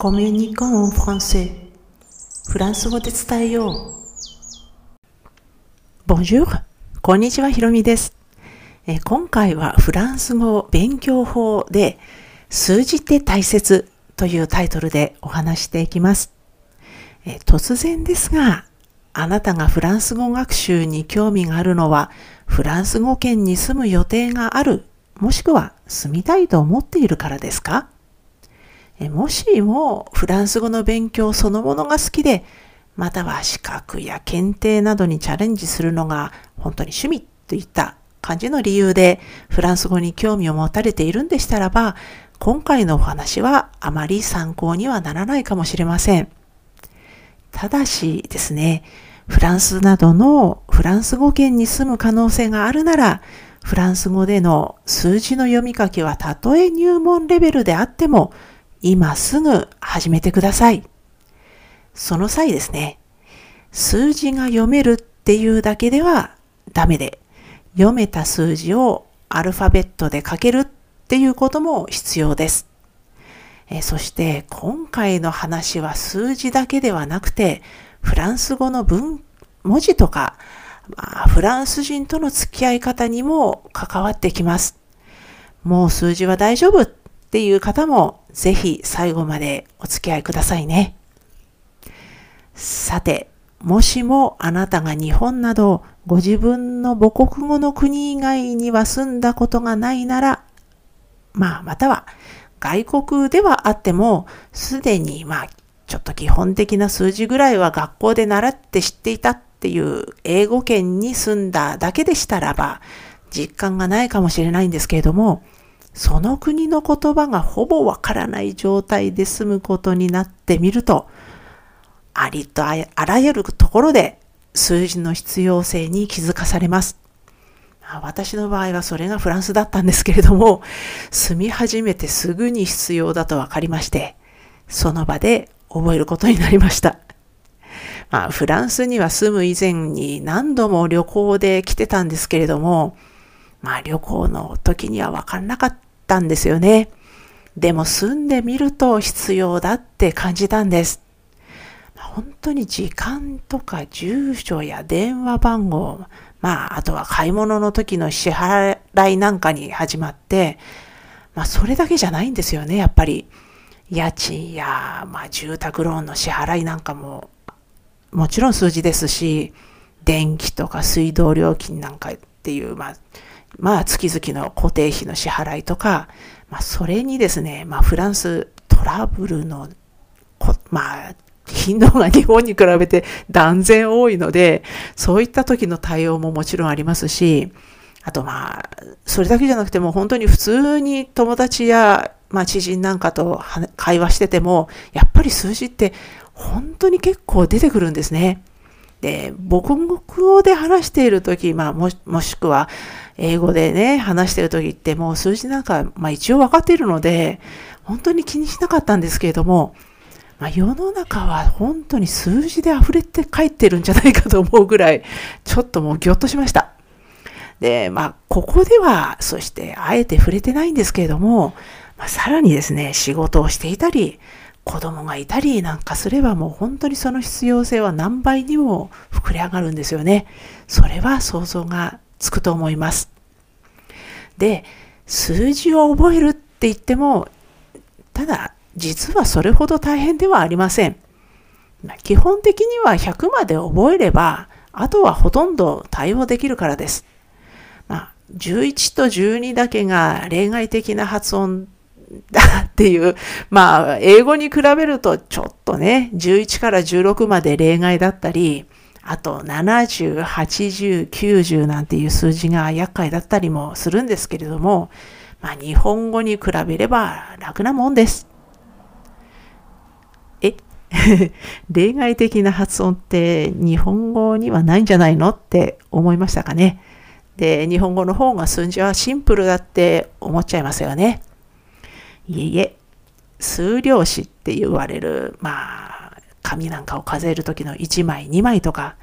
コミュニコンフランセフランス語で伝えよう。Bonjour! こんにちは、ひろみです。え今回はフランス語勉強法で数字って大切というタイトルでお話していきます。え突然ですが、あなたがフランス語学習に興味があるのはフランス語圏に住む予定があるもしくは住みたいと思っているからですかもしもフランス語の勉強そのものが好きで、または資格や検定などにチャレンジするのが本当に趣味といった感じの理由でフランス語に興味を持たれているんでしたらば、今回のお話はあまり参考にはならないかもしれません。ただしですね、フランスなどのフランス語圏に住む可能性があるなら、フランス語での数字の読み書きはたとえ入門レベルであっても今すぐ始めてください。その際ですね、数字が読めるっていうだけではダメで、読めた数字をアルファベットで書けるっていうことも必要です。えそして今回の話は数字だけではなくて、フランス語の文、文字とか、まあ、フランス人との付き合い方にも関わってきます。もう数字は大丈夫っっていう方もぜひ最後までお付き合いくださいね。さて、もしもあなたが日本などご自分の母国語の国以外には住んだことがないなら、まあまたは外国ではあってもすでにまあちょっと基本的な数字ぐらいは学校で習って知っていたっていう英語圏に住んだだけでしたらば実感がないかもしれないんですけれどもその国の言葉がほぼわからない状態で済むことになってみると、ありとあらゆるところで数字の必要性に気づかされます。私の場合はそれがフランスだったんですけれども、住み始めてすぐに必要だと分かりまして、その場で覚えることになりました。まあ、フランスには住む以前に何度も旅行で来てたんですけれども、まあ旅行の時には分からなかったんですよね。でも住んでみると必要だって感じたんです。本当に時間とか住所や電話番号、まああとは買い物の時の支払いなんかに始まって、まあそれだけじゃないんですよね、やっぱり。家賃や、まあ、住宅ローンの支払いなんかももちろん数字ですし、電気とか水道料金なんかっていう、まあ、まあ、月々の固定費の支払いとか、まあ、それにですね、まあ、フランストラブルの、まあ、頻度が日本に比べて断然多いので、そういった時の対応ももちろんありますし、あとまあ、それだけじゃなくても本当に普通に友達や、まあ知人なんかと会話してても、やっぱり数字って本当に結構出てくるんですね。で、母国語で話している時、まあももしくは、英語でね、話している時ってもう数字なんか、まあ一応分かっているので、本当に気にしなかったんですけれども、まあ、世の中は本当に数字で溢れて帰ってるんじゃないかと思うぐらい、ちょっともうぎょっとしました。で、まあ、ここでは、そしてあえて触れてないんですけれども、まあ、さらにですね、仕事をしていたり、子供がいたりなんかすればもう本当にその必要性は何倍にも膨れ上がるんですよね。それは想像がつくと思います。で、数字を覚えるって言っても、ただ、実はそれほど大変ではありません。基本的には100まで覚えれば、あとはほとんど対応できるからです。まあ、11と12だけが例外的な発音だっていう、まあ、英語に比べるとちょっとね、11から16まで例外だったり、あと70、80、90なんていう数字が厄介だったりもするんですけれども、まあ、日本語に比べれば楽なもんです。え？例外的な発音って日本語にはないんじゃないのって思いましたかね。で、日本語の方が数字はシンプルだって思っちゃいますよね。いえいえ、数量詞って言われる、まあ、紙なんかを数える時の1枚、2枚とか、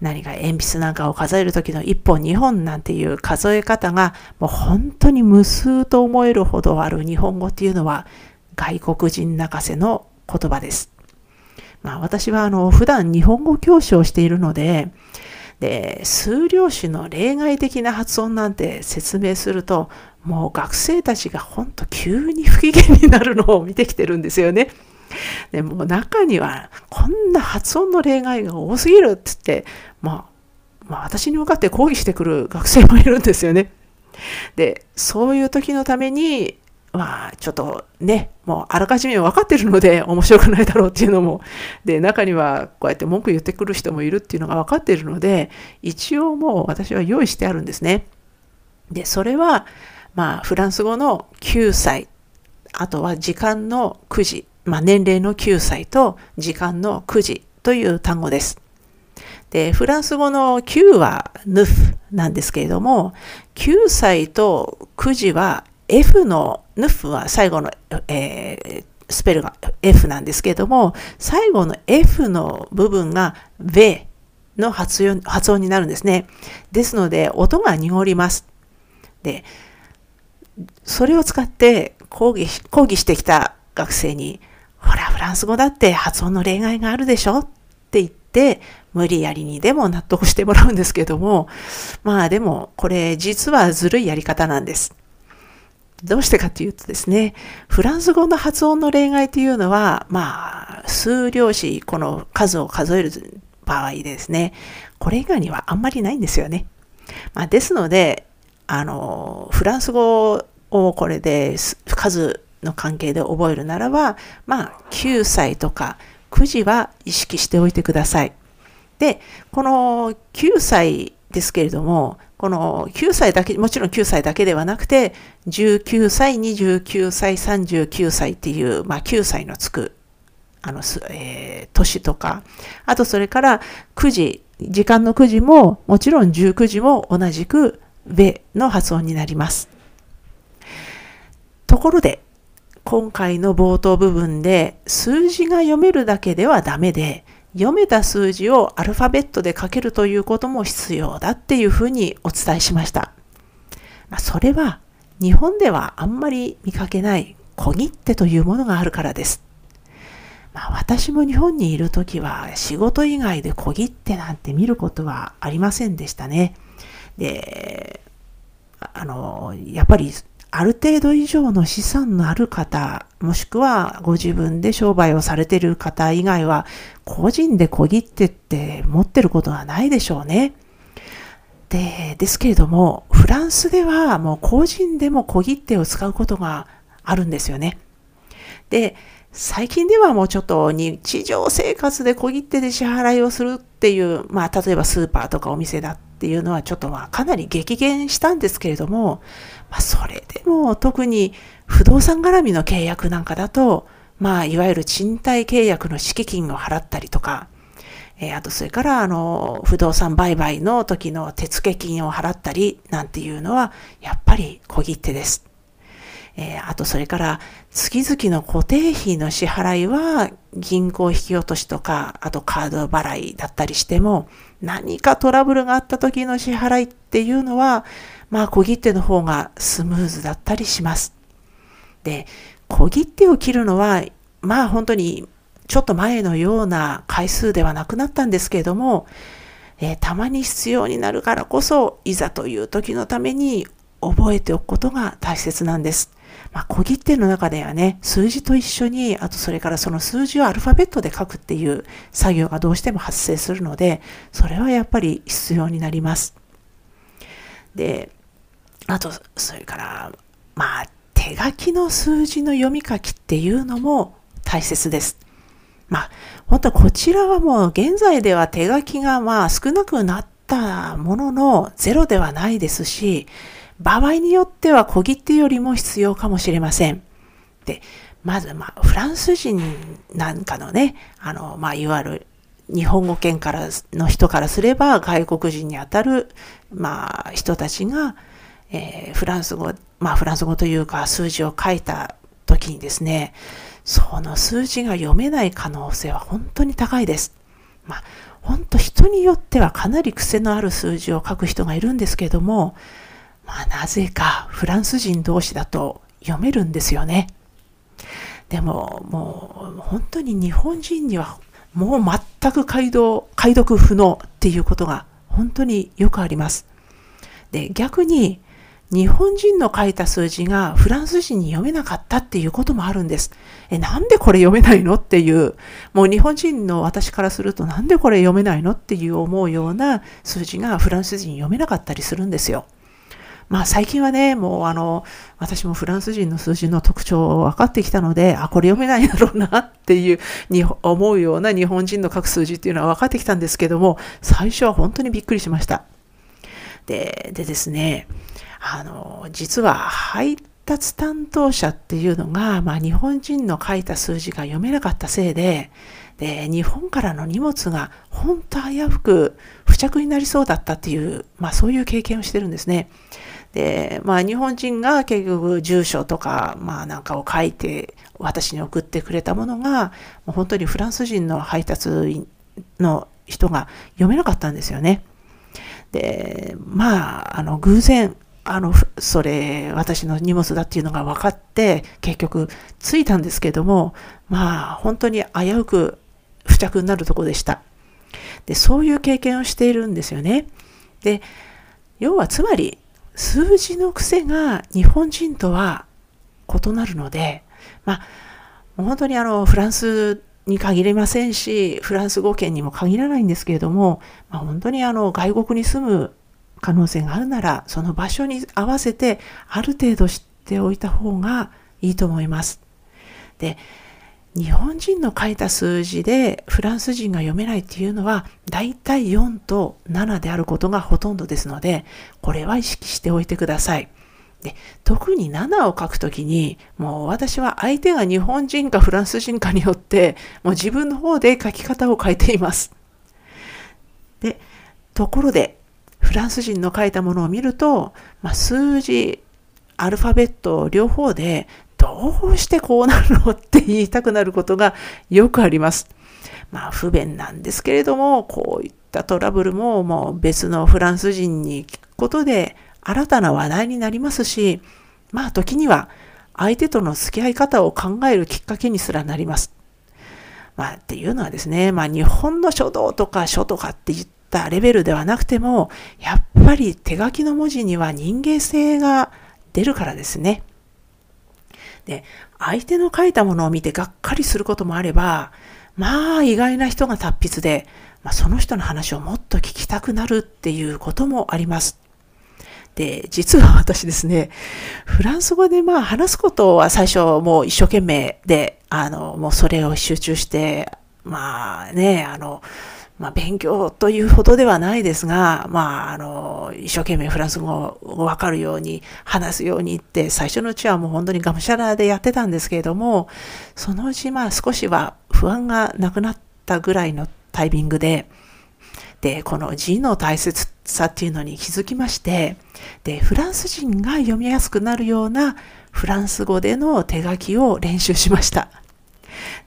何か鉛筆なんかを数える時の1本、2本なんていう数え方がもう本当に無数と思えるほどある日本語っていうのは外国人泣かせの言葉です。まあ私はあの普段日本語教師をしているので、で、数量詞の例外的な発音なんて説明すると、もう学生たちがほんと急に不機嫌になるのを見てきてるんですよね。でも中にはこんな発音の例外が多すぎるって言って、まあ、まあ私に向かって抗議してくる学生もいるんですよね。で、そういう時のために、まあ、ちょっとね、もうあらかじめ分かってるので面白くないだろうっていうのも、で、中にはこうやって文句言ってくる人もいるっていうのが分かってるので、一応もう私は用意してあるんですね。で、それは、まあ、フランス語の9歳、あとは時間の9時、まあ、年齢の9歳と時間の9時という単語です。で、フランス語の9はヌフなんですけれども、9歳と9時は F の、ヌフは最後の、えー、スペルが F なんですけれども、最後の F の部分が V の発音発音になるんですね。ですので、音が濁ります。で、それを使って講義講義してきた学生に、ほら、フランス語だって発音の例外があるでしょ？って言って、無理やりにでも納得してもらうんですけども、まあでも、これ実はずるいやり方なんです。どうしてかというとですね、フランス語の発音の例外というのは、まあ、数量詞、この数を数える場合ですね、これ以外にはあんまりないんですよね。まあ、ですので、あの、フランス語をこれで数の関係で覚えるならば、まあ、9歳とか9時は意識しておいてください。で、この9歳ですけれども、この9歳だけ、もちろん9歳だけではなくて、19歳、29歳、39歳っていう、まあ9歳のつく、あの、えー、年とか、あとそれから9時、時間の9時も、もちろん19時も同じく、べの発音になります。ところで、今回の冒頭部分で数字が読めるだけではダメで、読めた数字をアルファベットで書けるということも必要だっていうふうにお伝えしました。ま、それは日本ではあんまり見かけない小切手というものがあるからです。まあ、私も日本にいるときは仕事以外で小切手なんて見ることはありませんでしたね。で、あの、やっぱりある程度以上の資産のある方、もしくはご自分で商売をされている方以外は、個人で小切手って持ってることはないでしょうね。で、ですけれども、フランスではもう個人でも小切手を使うことがあるんですよね。で、最近ではもうちょっと日常生活で小切手で支払いをするっていう、まあ例えばスーパーとかお店だっていうのはちょっとまあかなり激減したんですけれども、まあ、それでも特に不動産絡みの契約なんかだと、まあ、いわゆる賃貸契約の敷金を払ったりとか、えー、あとそれからあの不動産売買の時の手付金を払ったりなんていうのはやっぱり小切手です。えー、あとそれから月々の固定費の支払いは銀行引き落としとかあとカード払いだったりしても何かトラブルがあった時の支払いっていうのはまあ小切手の方がスムーズだったりします。で、小切手を切るのは、まあ本当にちょっと前のような回数ではなくなったんですけれども、えー、たまに必要になるからこそ、いざという時のために覚えておくことが大切なんです。まあ、小切手の中ではね、数字と一緒に、あとそれからその数字をアルファベットで書くっていう作業がどうしても発生するので、それはやっぱり必要になります。で、あと、それから、まあ、手書きの数字の読み書きっていうのも大切です。まあ、本当こちらはもう現在では手書きがまあ少なくなったもののゼロではないですし、場合によっては小切手よりも必要かもしれません。で、まずまあ、フランス人なんかのね、あの、まあ、いわゆる日本語圏からの人からすれば外国人にあたる、まあ、人たちが、えー、フランス語、まあフランス語というか数字を書いた時にですね、その数字が読めない可能性は本当に高いです。まあ本当人によってはかなり癖のある数字を書く人がいるんですけども、まあなぜかフランス人同士だと読めるんですよね。でももう本当に日本人にはもう全く解読解読不能っていうことが本当によくあります。で逆に日本人の書いた数字がフランス人に読めなかったっていうこともあるんです。え、なんでこれ読めないのっていう、もう日本人の私からするとなんでこれ読めないのっていう思うような数字がフランス人に読めなかったりするんですよ。まあ最近はね、もうあの、私もフランス人の数字の特徴を分かってきたので、あ、これ読めないだろうなっていうに思うような日本人の書く数字っていうのは分かってきたんですけども、最初は本当にびっくりしました。で、でですね、あの、実は配達担当者っていうのが、まあ、日本人の書いた数字が読めなかったせいで、で、日本からの荷物が本当危うく付着になりそうだったっていう、まあそういう経験をしてるんですね。で、まあ日本人が結局住所とか、まあなんかを書いて私に送ってくれたものが、もう本当にフランス人の配達員の人が読めなかったんですよね。で、まあ、あの、偶然、あの、それ、私の荷物だっていうのが分かって、結局、着いたんですけども、まあ、本当に危うく付着になるとこでした。で、そういう経験をしているんですよね。で、要はつまり、数字の癖が日本人とは異なるので、まあ、本当にあの、フランスに限りませんし、フランス語圏にも限らないんですけれども、まあ、本当にあの外国に住む可能性があるなら、その場所に合わせてある程度知っておいた方がいいと思います。で、日本人の書いた数字でフランス人が読めないっていうのは、だいたい4と7であることがほとんどですので、これは意識しておいてください。で特に7を書くときに、もう私は相手が日本人かフランス人かによって、もう自分の方で書き方を変えています。で、ところで、フランス人の書いたものを見ると、まあ、数字、アルファベット両方で、どうしてこうなるのって言いたくなることがよくあります。まあ不便なんですけれども、こういったトラブルももう別のフランス人に聞くことで新たな話題になりますし、まあ時には相手との付き合い方を考えるきっかけにすらなります。まあっていうのはですね、まあ日本の書道とか書とかって言ってたレベルではなくても、やっぱり手書きの文字には人間性が出るからですね。で、相手の書いたものを見てがっかりすることもあれば、まあ意外な人が達筆で、まあ、その人の話をもっと聞きたくなるっていうこともあります。で、実は私ですね、フランス語でまあ話すことは最初もう一生懸命で、あの、もうそれを集中して、まあね、あの、まあ勉強というほどではないですが、まああの、一生懸命フランス語をわかるように話すようにって、最初のうちはもう本当にがむしゃらでやってたんですけれども、そのうちまあ少しは不安がなくなったぐらいのタイミングで、で、この字の大切さっていうのに気づきまして、で、フランス人が読みやすくなるようなフランス語での手書きを練習しました。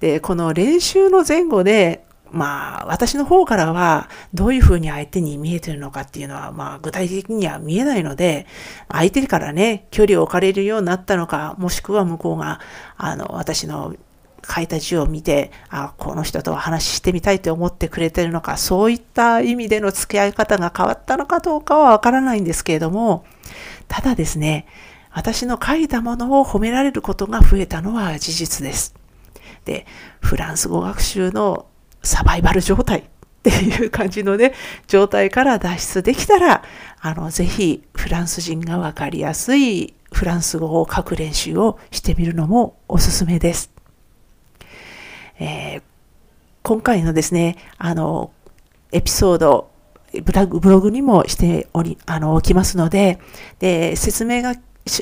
で、この練習の前後で、まあ、私の方からは、どういうふうに相手に見えてるのかっていうのは、まあ、具体的には見えないので、相手からね、距離を置かれるようになったのか、もしくは向こうが、あの、私の書いた字を見て、あ、この人と話してみたいと思ってくれてるのか、そういった意味での付き合い方が変わったのかどうかはわからないんですけれども、ただですね、私の書いたものを褒められることが増えたのは事実です。で、フランス語学習のサバイバル状態っていう感じのね、状態から脱出できたら、あの、ぜひフランス人がわかりやすいフランス語を書く練習をしてみるのもおすすめです。えー、今回のですね、あの、エピソード、ブログにもしており、あの、置きますので、で、説明が、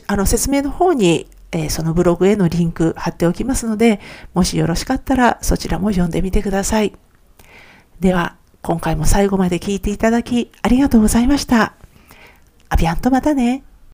あの、説明の方に、えー、そのブログへのリンク貼っておきますので、もしよろしかったらそちらも読んでみてください。では、今回も最後まで聞いていただきありがとうございました。アビアンとまたね。